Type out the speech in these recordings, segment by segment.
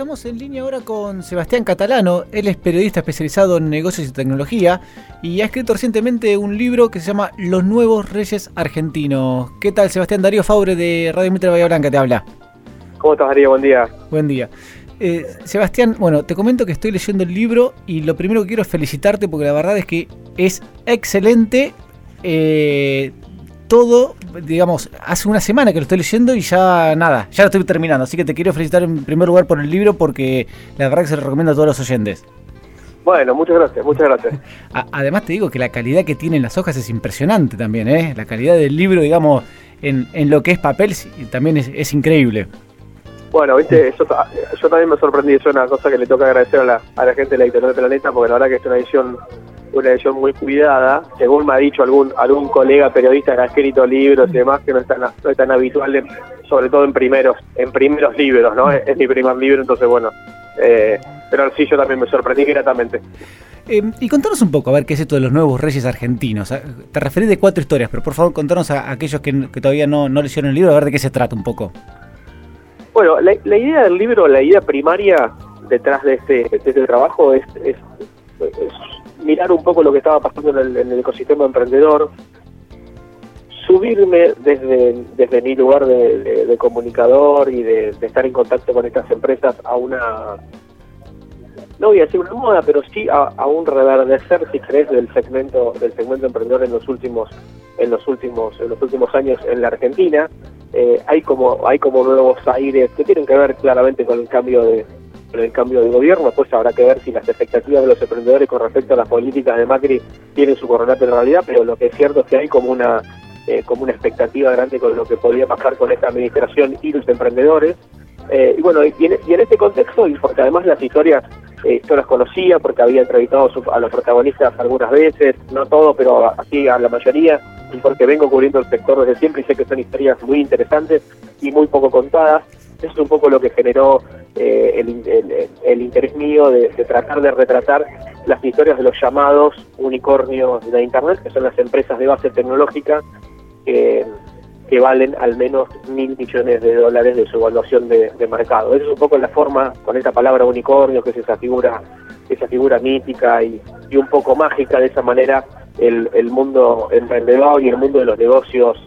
estamos en línea ahora con Sebastián Catalano. Él es periodista especializado en negocios y tecnología y ha escrito recientemente un libro que se llama Los Nuevos Reyes Argentinos. ¿Qué tal, Sebastián? Darío Faure de Radio Mitre Bahía Blanca te habla. ¿Cómo estás, Darío? Buen día. Buen día. Eh, Sebastián, bueno, te comento que estoy leyendo el libro y lo primero que quiero es felicitarte porque la verdad es que es excelente. Eh, todo, digamos, hace una semana que lo estoy leyendo y ya nada, ya lo estoy terminando. Así que te quiero felicitar en primer lugar por el libro porque la verdad que se lo recomiendo a todos los oyentes. Bueno, muchas gracias, muchas gracias. además te digo que la calidad que tienen las hojas es impresionante también, ¿eh? La calidad del libro, digamos, en, en lo que es papel también es, increíble. Bueno, viste, yo, yo, también me sorprendí, es una cosa que le toca agradecer a la, a la gente de la editorial de Planeta, porque la verdad que es una edición una edición muy cuidada, según me ha dicho algún algún colega periodista que ha escrito libros y demás, que no es tan, no es tan habitual, sobre todo en primeros en primeros libros, ¿no? Es, mi primer libro, entonces bueno, eh, pero sí yo también me sorprendí gratamente. Eh, y contanos un poco, a ver qué es esto de los nuevos reyes argentinos. Ah, te referí de cuatro historias, pero por favor contanos a, aquellos que, todavía no, no leyeron el libro, a ver de qué se trata un poco. Bueno, la, idea del libro, la idea primaria detrás de este, de este trabajo es, es mirar un poco lo que estaba pasando en el, ecosistema emprendedor, subirme desde, desde mi lugar de, comunicador y de, estar en contacto con estas empresas a una, no voy a decir una moda, pero sí a, un reverdecer, si crees, del segmento, del segmento emprendedor en los últimos, en los últimos, en los últimos años en la Argentina. Eh, hay como, hay como nuevos aires que tienen que ver claramente con el cambio de, el cambio de gobierno, pues habrá que ver si las expectativas de los emprendedores con respecto a las políticas de Macri tienen su correlato en realidad, pero lo que es cierto es que hay como una eh, como una expectativa grande con lo que podría pasar con esta administración y los emprendedores. Eh, y bueno, y en, este contexto, y porque además las historias eh, yo las conocía, porque había entrevistado a los protagonistas algunas veces, no todo, pero así a la mayoría, y porque vengo cubriendo el sector desde siempre y sé que son historias muy interesantes y muy poco contadas. Eso es un poco lo que generó eh, el, interés mío de, tratar de retratar las historias de los llamados unicornios de Internet, que son las empresas de base tecnológica que, valen al menos mil millones de dólares de su evaluación de, mercado. Esa es un poco la forma, con esta palabra unicornio, que es esa figura, esa figura mítica y, un poco mágica, de esa manera el, el mundo emprendedor y el mundo de los negocios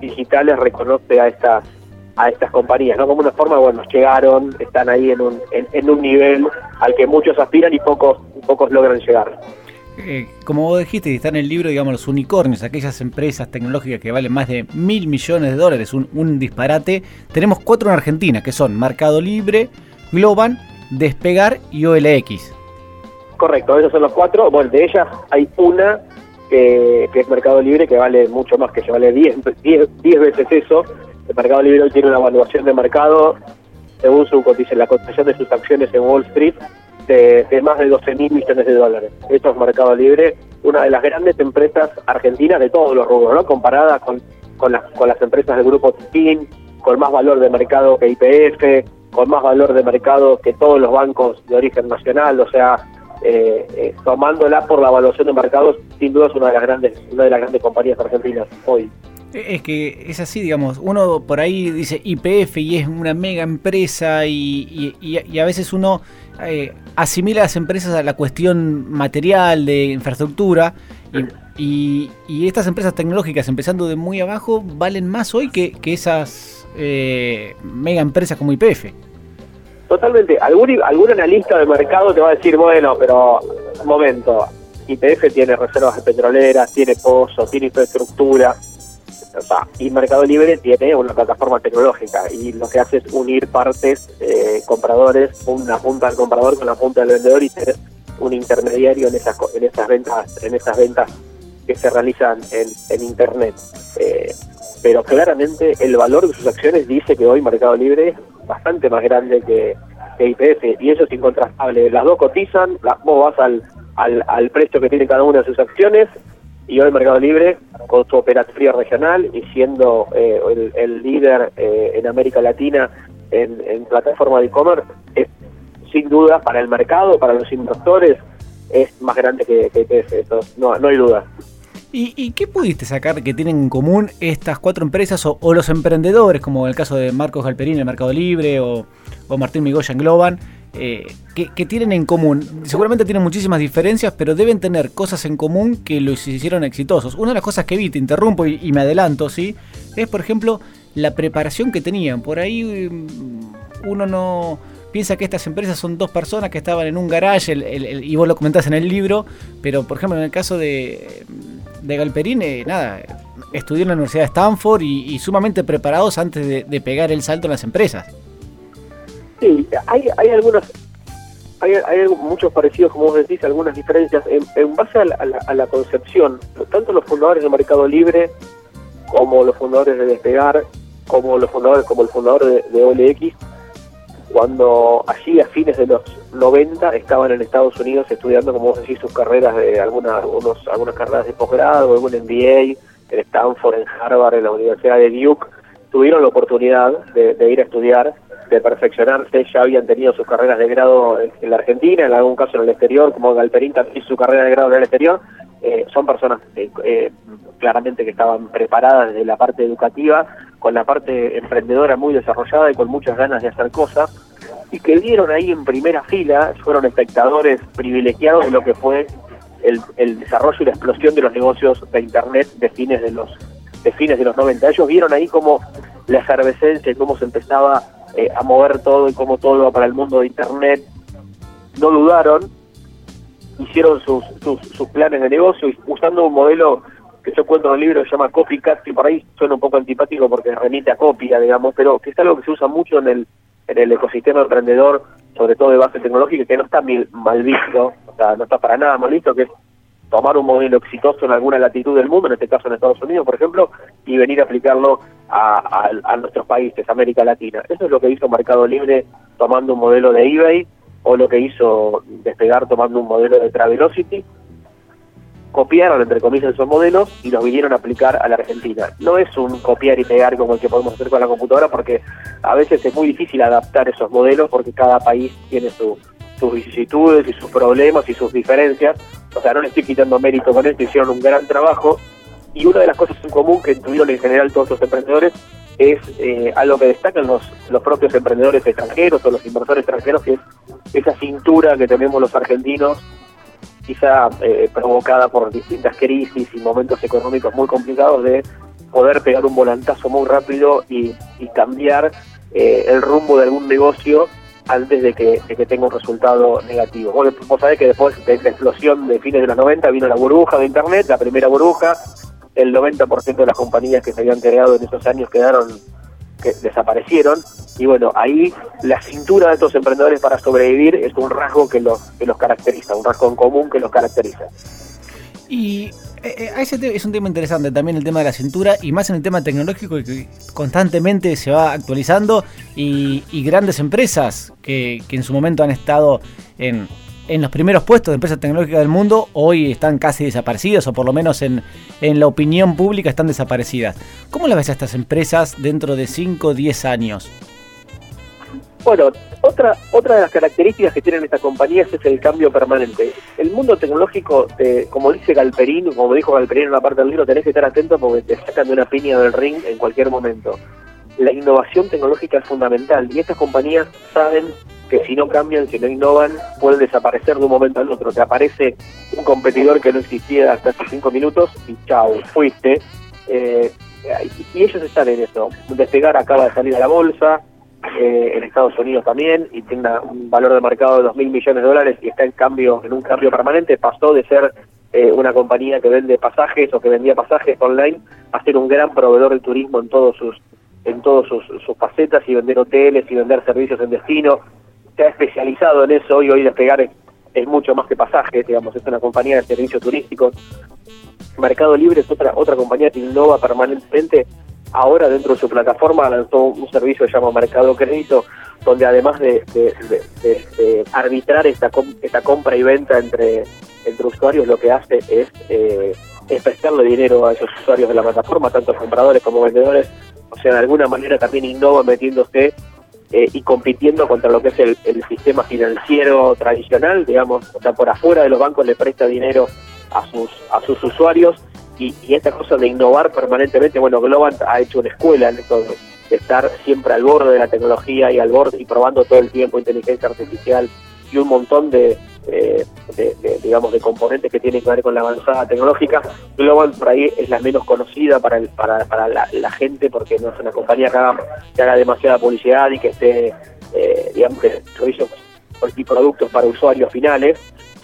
digitales reconoce a estas a estas compañías, ¿no? Como una forma, bueno, llegaron, están ahí en un, en, un nivel al que muchos aspiran y pocos, pocos logran llegar. Eh, como vos dijiste, está en el libro, digamos, los unicornios, aquellas empresas tecnológicas que valen más de mil millones de dólares, un, disparate. Tenemos cuatro en Argentina, que son Mercado Libre, Globan, Despegar y OLX. Correcto, esos son los cuatro. Bueno, de ellas hay una que, es Mercado Libre, que vale mucho más, que se vale 10 veces eso, el Mercado Libre hoy tiene una evaluación de mercado, según su la cotización de sus acciones en Wall Street, de, más de 12 mil millones de dólares. Esto es Mercado Libre, una de las grandes empresas argentinas de todos los rubros, ¿no? Comparada con, con, las, con las empresas del grupo TIN, con más valor de mercado que IPF, con más valor de mercado que todos los bancos de origen nacional, o sea, eh, eh, tomándola por la evaluación de mercados, sin duda es una de las grandes, una de las grandes compañías argentinas hoy. Es que es así, digamos, uno por ahí dice IPF y es una mega empresa y, a veces uno eh, asimila a las empresas a la cuestión material de infraestructura y, estas empresas tecnológicas empezando de muy abajo valen más hoy que, esas eh, mega empresas como IPF. Totalmente, algún, algún analista de mercado te va a decir, bueno, pero un momento, IPF tiene reservas petroleras, tiene pozos, tiene infraestructura y Mercado Libre tiene una plataforma tecnológica y lo que hace es unir partes, eh, compradores, una punta del comprador con la punta del vendedor y ser un intermediario en esas, en esas ventas, en esas ventas que se realizan en, internet. Eh, pero claramente el valor de sus acciones dice que hoy Mercado Libre es bastante más grande que, IPF y eso es incontrastable. Las dos cotizan, las, vos vas al, al, al precio que tiene cada una de sus acciones y hoy Mercado Libre, con su operatoria regional y siendo eh, el, líder eh, en América Latina en, plataforma de e-commerce, es sin duda para el mercado, para los inversores, es más grande que, que eso, no, no hay duda. ¿Y, qué pudiste sacar que tienen en común estas cuatro empresas o, los emprendedores, como en el caso de Marcos Galperín en Mercado Libre o, Martín Migoya en Globan, eh, que, tienen en común. Seguramente tienen muchísimas diferencias, pero deben tener cosas en común que los hicieron exitosos. Una de las cosas que vi, te interrumpo y, me adelanto, ¿sí? Es, por ejemplo, la preparación que tenían. Por ahí mm, uno no piensa que estas empresas son dos personas que estaban en un garage, y vos lo comentás en el libro, pero por ejemplo en el caso de, de Galperín, eh, nada, estudió en la Universidad de Stanford y, sumamente preparados antes de pegar el salto en las empresas. Sí, hay, hay algunos hay, hay, muchos parecidos, como vos decís, algunas diferencias. En, base a la, concepción, tanto los fundadores de Mercado Libre, como los fundadores de Despegar, como los fundadores, como el fundador de, OLX, cuando allí a fines de los 90 estaban en Estados Unidos estudiando, como vos decís, sus carreras de algunas, algunas carreras de posgrado, algún MBA, en Stanford, en Harvard, en la Universidad de Duke, tuvieron la oportunidad de ir a estudiar de perfeccionarse, ya habían tenido sus carreras de grado en, la Argentina, en algún caso en el exterior, como Galperín también su carrera de grado en el exterior, eh, son personas eh, eh, claramente que estaban preparadas desde la parte educativa, con la parte emprendedora muy desarrollada y con muchas ganas de hacer cosas, y que vieron ahí en primera fila, fueron espectadores privilegiados de lo que fue el, el desarrollo y la explosión de los negocios de Internet de fines de los de fines de los 90. Ellos vieron ahí como la efervescencia y cómo se empezaba eh, a mover todo y cómo todo va para el mundo de Internet, no dudaron, hicieron sus, sus, planes de negocio y usando un modelo que yo cuento en el libro se llama Copycat, que por ahí suena un poco antipático porque remite a copia, digamos, pero que es algo que se usa mucho en el, en el ecosistema emprendedor, sobre todo de base tecnológica, que no está mal visto, o sea, no está para nada mal visto, que es tomar un modelo exitoso en alguna latitud del mundo, en este caso en Estados Unidos, por ejemplo, y venir a aplicarlo a, nuestros países, América Latina. Eso es lo que hizo Mercado Libre tomando un modelo de eBay o lo que hizo Despegar tomando un modelo de Travelocity. Copiaron, entre comillas, esos modelos y los vinieron a aplicar a la Argentina. No es un copiar y pegar como el que podemos hacer con la computadora porque a veces es muy difícil adaptar esos modelos porque cada país tiene sus vicisitudes y sus problemas y sus diferencias. O sea, no le estoy quitando mérito con esto, hicieron un gran trajo y una de las cosas en común que tuvieron en general todos los emprendedores es eh, algo que destacan los, los propios emprendedores extranjeros o los inversores extranjeros, que es esa cintura que tenemos los argentinos, quizá eh, provocada por distintas crisis y momentos económicos muy complicados, de poder pegar un volantazo muy rápido y, cambiar eh, el rumbo de algún negocio antes de que, de que tenga un resultado negativo. Vos, vos sabés que después de la explosión de fines de los 90 vino la burbuja de Internet, la primera burbuja, el 90% de las compañías que se habían creado en esos años quedaron, que desaparecieron. Y bueno, ahí la cintura de estos emprendedores para sobrevivir es un rasgo que los, que los caracteriza, un rasgo en común que los caracteriza. Y eh, eh, es un tema interesante también el tema de la cintura y más en el tema tecnológico que constantemente se va actualizando y, grandes empresas que, en su momento han estado en, en los primeros puestos de empresas tecnológicas del mundo hoy están casi desaparecidas o por lo menos en, la opinión pública están desaparecidas. ¿Cómo las ves a estas empresas dentro de 5 o 10 años? Bueno, otra, otra de las características que tienen estas compañías es el cambio permanente. El mundo tecnológico, como dice Galperín, como dijo Galperín en una parte del libro, tenés que estar atento porque te sacan de una piña del ring en cualquier momento. La innovación tecnológica es fundamental y estas compañías saben que si no cambian, si no innovan, pueden desaparecer de un momento al otro. Te aparece un competidor que no existía hasta hace cinco minutos y chao, fuiste. Eh, y ellos están en eso. Despegar acaba de salir a la bolsa, eh, en Estados Unidos también, y tiene un valor de mercado de dos mil millones de dólares y está en cambio, en un cambio permanente, pasó de ser eh, una compañía que vende pasajes o que vendía pasajes online a ser un gran proveedor de turismo en todos sus en todas sus, sus facetas y vender hoteles y vender servicios en destino se ha especializado en eso y hoy Despegar es, es mucho más que pasajes, digamos, es una compañía de servicios turísticos. Mercado Libre es otra otra compañía que innova permanentemente. Ahora dentro de su plataforma lanzó un servicio que se llama Mercado Crédito, donde además de, arbitrar esta, esta compra y venta entre, entre usuarios, lo que hace es, eh, es prestarle dinero a esos usuarios de la plataforma, tanto compradores como vendedores. O sea, de alguna manera también innova metiéndose eh, y compitiendo contra lo que es el, sistema financiero tradicional, digamos, o sea, por afuera de los bancos le presta dinero a sus, a sus usuarios y, esta cosa de innovar permanentemente, bueno, Globant ha hecho una escuela en esto estar siempre al borde de la tecnología y al borde y probando todo el tiempo inteligencia artificial y un montón de, digamos de componentes que tienen que ver con la avanzada tecnológica. Global por ahí es la menos conocida para el, para, para la, gente porque no es una compañía que haga, que haga demasiada publicidad y que esté, eh, digamos, que servicios y productos para usuarios finales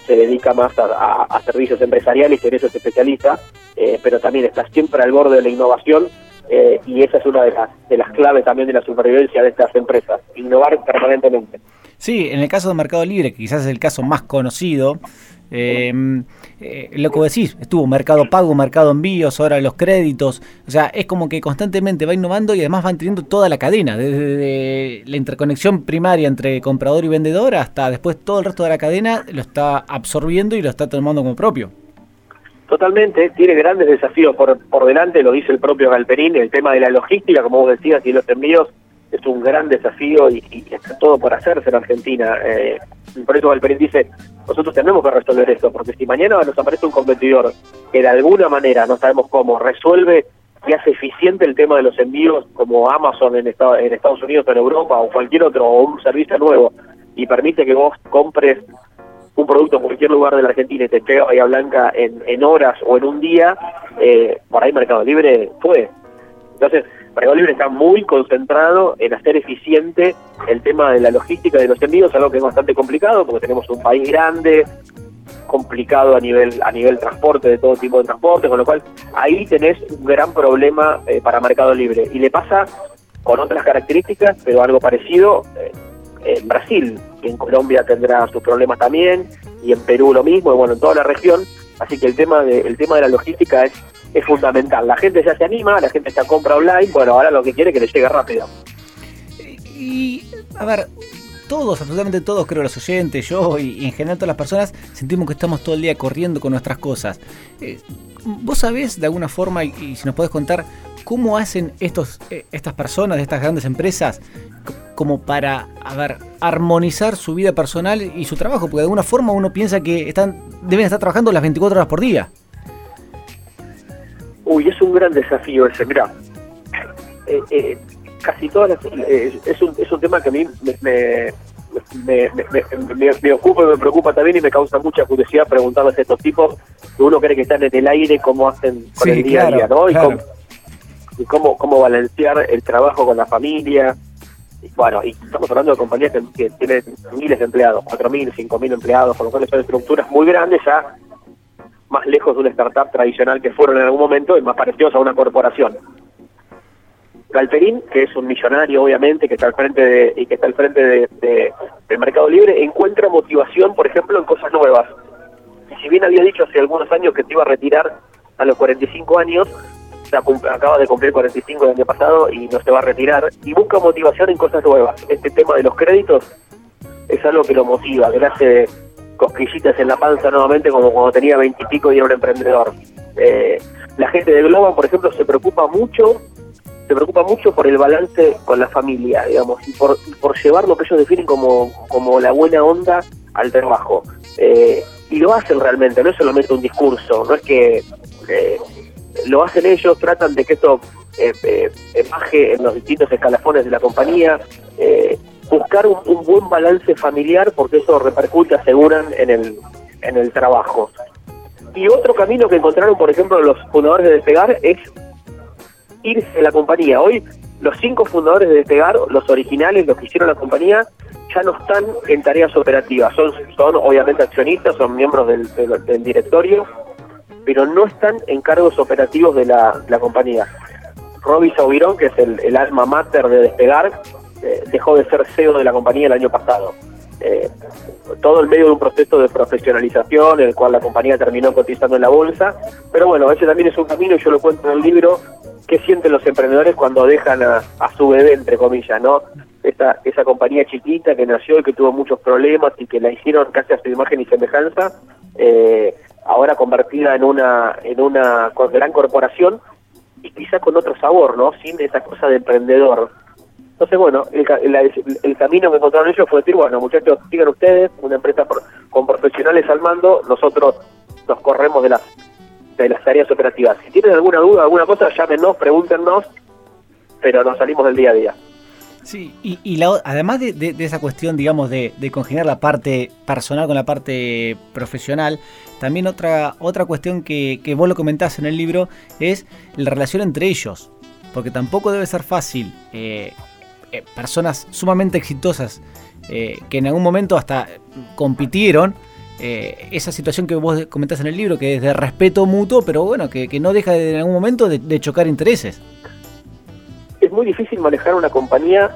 se dedica más a, servicios empresariales y en eso es especialista, eh, pero también está siempre al borde de la innovación eh, y esa es una de las, de las claves también de la supervivencia de estas empresas, innovar permanentemente. Sí, en el caso de Mercado Libre, que quizás es el caso más conocido, em, eh, lo que decís, estuvo Mercado Pago, Mercado Envíos, ahora los créditos, o sea, es como que constantemente va innovando y además van teniendo toda la cadena, desde la interconexión primaria entre comprador y vendedor hasta después todo el resto de la cadena lo está absorbiendo y lo está tomando como propio. Totalmente, tiene grandes desafíos por, por delante, lo dice el propio Galperín, el tema de la logística, como vos decías, y los envíos es un gran desafío y, está todo por hacerse en Argentina. Eh, por eso Galperín dice, nosotros tenemos que resolver esto, porque si mañana nos aparece un competidor que de alguna manera, no sabemos cómo, resuelve y hace eficiente el tema de los envíos como Amazon en, Estados Unidos o en Europa o cualquier otro, o un servicio nuevo, y permite que vos compres un producto en cualquier lugar de la Argentina y te llega a Bahía Blanca en, en horas o en un día, eh, por ahí Mercado Libre fue. Entonces, Mercado Libre está muy concentrado en hacer eficiente el tema de la logística de los envíos, algo que es bastante complicado porque tenemos un país grande, complicado a nivel a nivel transporte, de todo tipo de transporte, con lo cual ahí tenés un gran problema eh, para Mercado Libre. Y le pasa con otras características, pero algo parecido eh, en Brasil, y en Colombia tendrá sus problemas también, y en Perú lo mismo, y bueno, en toda la región. Así que el tema de, el tema de la logística es es fundamental. La gente ya se anima, la gente ya compra online, bueno, ahora lo que quiere es que le llegue rápido. Y, a ver, todos, absolutamente todos, creo, los oyentes, yo y, en general todas las personas, sentimos que estamos todo el día corriendo con nuestras cosas. Eh, ¿Vos sabés de alguna forma, y, si nos podés contar, cómo hacen estos, eh, estas personas de estas grandes empresas como para, a ver, armonizar su vida personal y su trabajo? Porque de alguna forma uno piensa que están, deben estar trabajando las 24 horas por día. Uy, es un gran desafío ese, mira. Eh, eh, casi todas las, eh, es, un, es un tema que a mí me, me, me, me, ocupa y me preocupa también y me causa mucha curiosidad preguntarles a estos tipos que uno cree que están en el aire cómo hacen con el día a día, ¿no? Y, cómo, cómo, balancear el trabajo con la familia. Y bueno, y estamos hablando de compañías que, tienen miles de empleados, cuatro mil, cinco mil empleados, con lo cual son estructuras muy grandes ya más lejos de una startup tradicional que fueron en algún momento y más parecidos a una corporación. Galperín, que es un millonario obviamente, que está al frente de, y que está al frente de, del Mercado Libre, encuentra motivación, por ejemplo, en cosas nuevas. Y si bien había dicho hace algunos años que te iba a retirar a los 45 años, acaba de cumplir 45 el año pasado y no se va a retirar, y busca motivación en cosas nuevas. Este tema de los créditos es algo que lo motiva, que le hace cosquillitas en la panza nuevamente como cuando tenía veintipico y, era un emprendedor. Eh, la gente de Globo, por ejemplo, se preocupa mucho, se preocupa mucho por el balance con la familia, digamos, y por, por llevar lo que ellos definen como, como la buena onda al trabajo. Eh, y lo hacen realmente, no es solamente un discurso, no es que eh, lo hacen ellos, tratan de que esto eh, baje en los distintos escalafones de la compañía, buscar un, buen balance familiar porque eso repercute, aseguran, en el, en el trabajo. Y otro camino que encontraron, por ejemplo, los fundadores de Despegar es irse de la compañía. Hoy los cinco fundadores de Despegar, los originales, los que hicieron la compañía, ya no están en tareas operativas. Son, son obviamente accionistas, son miembros del, directorio, pero no están en cargos operativos de la, la compañía. Roby Saubirón, que es el, alma mater de Despegar, dejó de ser CEO de la compañía el año pasado. Eh, todo en medio de un proceso de profesionalización en el cual la compañía terminó cotizando en la bolsa. Pero bueno, ese también es un camino, y yo lo cuento en el libro, qué sienten los emprendedores cuando dejan a, su bebé, entre comillas, ¿no? Esa, esa compañía chiquita que nació y que tuvo muchos problemas y que la hicieron casi a su imagen y semejanza, eh, ahora convertida en una, en una gran corporación y quizá con otro sabor, ¿no? Sin esa cosa de emprendedor. Entonces, bueno, el, camino que encontraron ellos fue decir, bueno, muchachos, sigan ustedes, una empresa con profesionales al mando, nosotros nos corremos de las de las tareas operativas. Si tienen alguna duda, alguna cosa, llámenos, pregúntenos. pero nos salimos del día a día. Sí, y, además de, esa cuestión, digamos, de, congeniar la parte personal con la parte profesional, también otra, otra cuestión que, vos lo comentás en el libro es la relación entre ellos, porque tampoco debe ser fácil. Eh, eh, personas sumamente exitosas eh, que en algún momento hasta compitieron, esa situación que vos comentás en el libro, que es de respeto mutuo, pero bueno, que, no deja en algún momento de chocar intereses es muy difícil manejar una compañía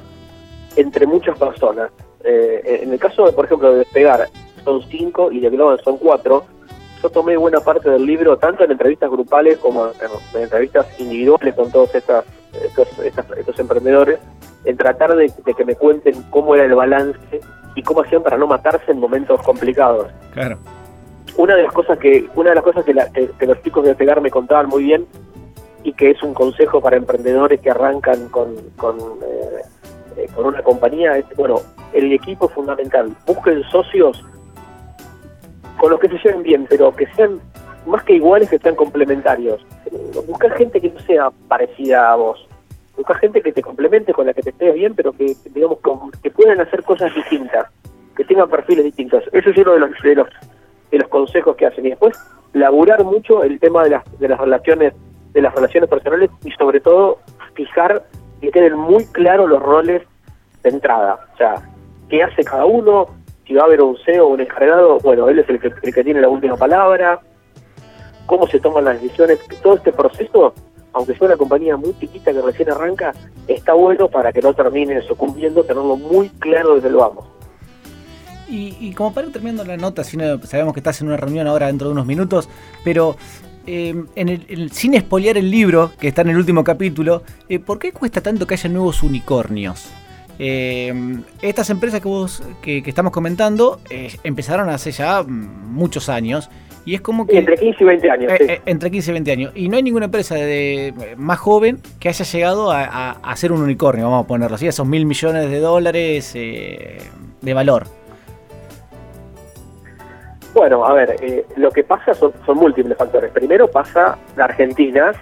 entre muchas personas. Eh, en el caso, de, por ejemplo, de Despegar, son cinco y de Global son cuatro. Yo tomé buena parte del libro, tanto en entrevistas grupales como en, entrevistas individuales con todos estas, estos, emprendedores, en tratar de, que me cuenten cómo era el balance y cómo hacían para no matarse en momentos complicados. Claro. Una de las cosas que, una de las cosas que, que los chicos de Despegar me contaban muy bien y que es un consejo para emprendedores que arrancan con, con, eh, eh, con una compañía, es, bueno, el equipo es fundamental. Busquen socios con los que se lleven bien, pero que sean más que iguales, que sean complementarios. Busca gente que no sea parecida a vos. Busca gente que te complemente, con la que te estés bien, pero que, digamos, que puedan hacer cosas distintas, que tengan perfiles distintos. Eso es uno de los, de los, de los consejos que hacen. Y después, laburar mucho el tema de las, de las relaciones de las relaciones personales y sobre todo fijar que queden muy claros los roles de entrada. O sea, qué hace cada uno, si va a haber un CEO o un encargado, bueno, él es el que, el que tiene la última palabra, cómo se toman las decisiones, todo este proceso, aunque sea una compañía muy chiquita que recién arranca, está bueno para que no termine sucumbiendo, tenerlo muy claro desde lo vamos. Y, como para ir terminando la nota, sabemos que estás en una reunión ahora dentro de unos minutos, pero eh, sin espolear el libro, que está en el último capítulo, eh, ¿por qué cuesta tanto que haya nuevos unicornios? Eh, estas empresas que, vos, que, estamos comentando empezaron hace ya muchos años. Y es como que. Entre 15 y 20 años. Entre 15 y 20 años. Y no hay ninguna empresa de, más joven que haya llegado a, a, ser un unicornio, vamos a ponerlo así, esos mil millones de dólares de valor. Bueno, a ver, eh, lo que pasa son, múltiples factores. Primero pasa la Argentina,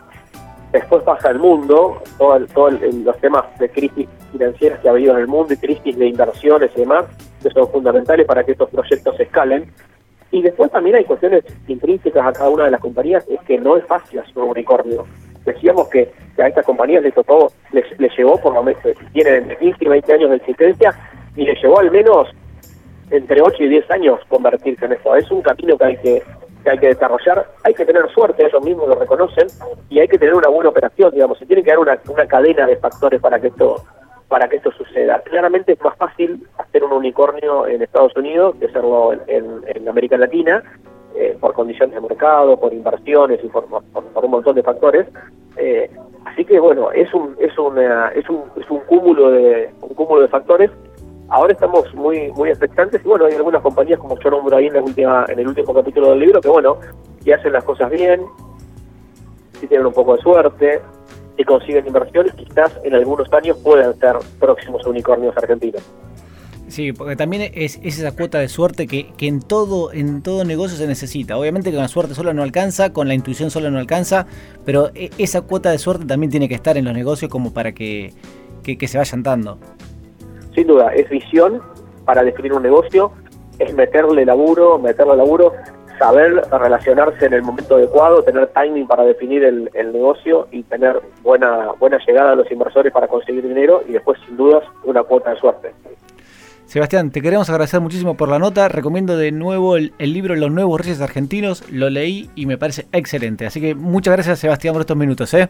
después pasa el mundo, todos todo los temas de crisis financieras que ha habido en el mundo y crisis de inversiones y demás, que son fundamentales para que estos proyectos escalen. Y después también hay cuestiones intrínsecas a cada una de las compañías, es que no es fácil hacer un unicornio. Decíamos que, a estas compañías les tocó, les, les llevó por lo menos, tienen entre 15 y 20 años de existencia, y les llevó al menos entre 8 y 10 años convertirse en eso. Es un camino que hay que, hay que desarrollar, hay que tener suerte, ellos mismos lo reconocen, y hay que tener una buena operación, digamos, se tiene que dar una, una cadena de factores para que esto para que esto suceda. Claramente es más fácil hacer un unicornio en Estados Unidos que hacerlo en, América Latina, eh, por condiciones de mercado, por inversiones y por, por, un montón de factores. Eh, así que bueno, es un, es, una, es, un, es un cúmulo de un cúmulo de factores ahora estamos muy muy expectantes y bueno, hay algunas compañías como yo nombro ahí en, la última, en el último capítulo del libro que bueno, que hacen las cosas bien, si tienen un poco de suerte, y consiguen inversiones, quizás en algunos años puedan ser próximos unicornios argentinos. Sí, porque también es, esa cuota de suerte que, que, en todo en todo negocio se necesita. Obviamente con la suerte sola no alcanza, con la intuición sola no alcanza, pero e, esa cuota de suerte también tiene que estar en los negocios como para que, que se vayan dando sin duda, es visión para definir un negocio, es meterle laburo, meterle laburo, saber relacionarse en el momento adecuado, tener timing para definir el, negocio y tener buena, buena llegada a los inversores para conseguir dinero y después, sin dudas, una cuota de suerte. Sebastián, te queremos agradecer muchísimo por la nota. Recomiendo de nuevo el, el, libro Los Nuevos Reyes Argentinos. Lo leí y me parece excelente. Así que muchas gracias, Sebastián, por estos minutos. ¿eh?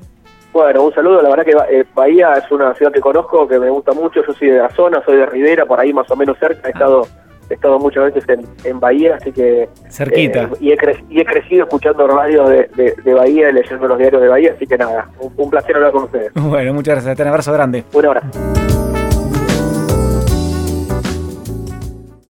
Bueno, un saludo. La verdad que eh, Bahía es una ciudad que conozco, que me gusta mucho. Yo soy de la zona, soy de Rivera, por ahí más o menos cerca. He estado he estado muchas veces en, Bahía, así que... Cerquita. Eh, y, he y, he crecido escuchando radio de, de, Bahía y leyendo los diarios de Bahía, así que nada, un, placer hablar con ustedes. Bueno, muchas gracias. Un abrazo grande. Un abrazo.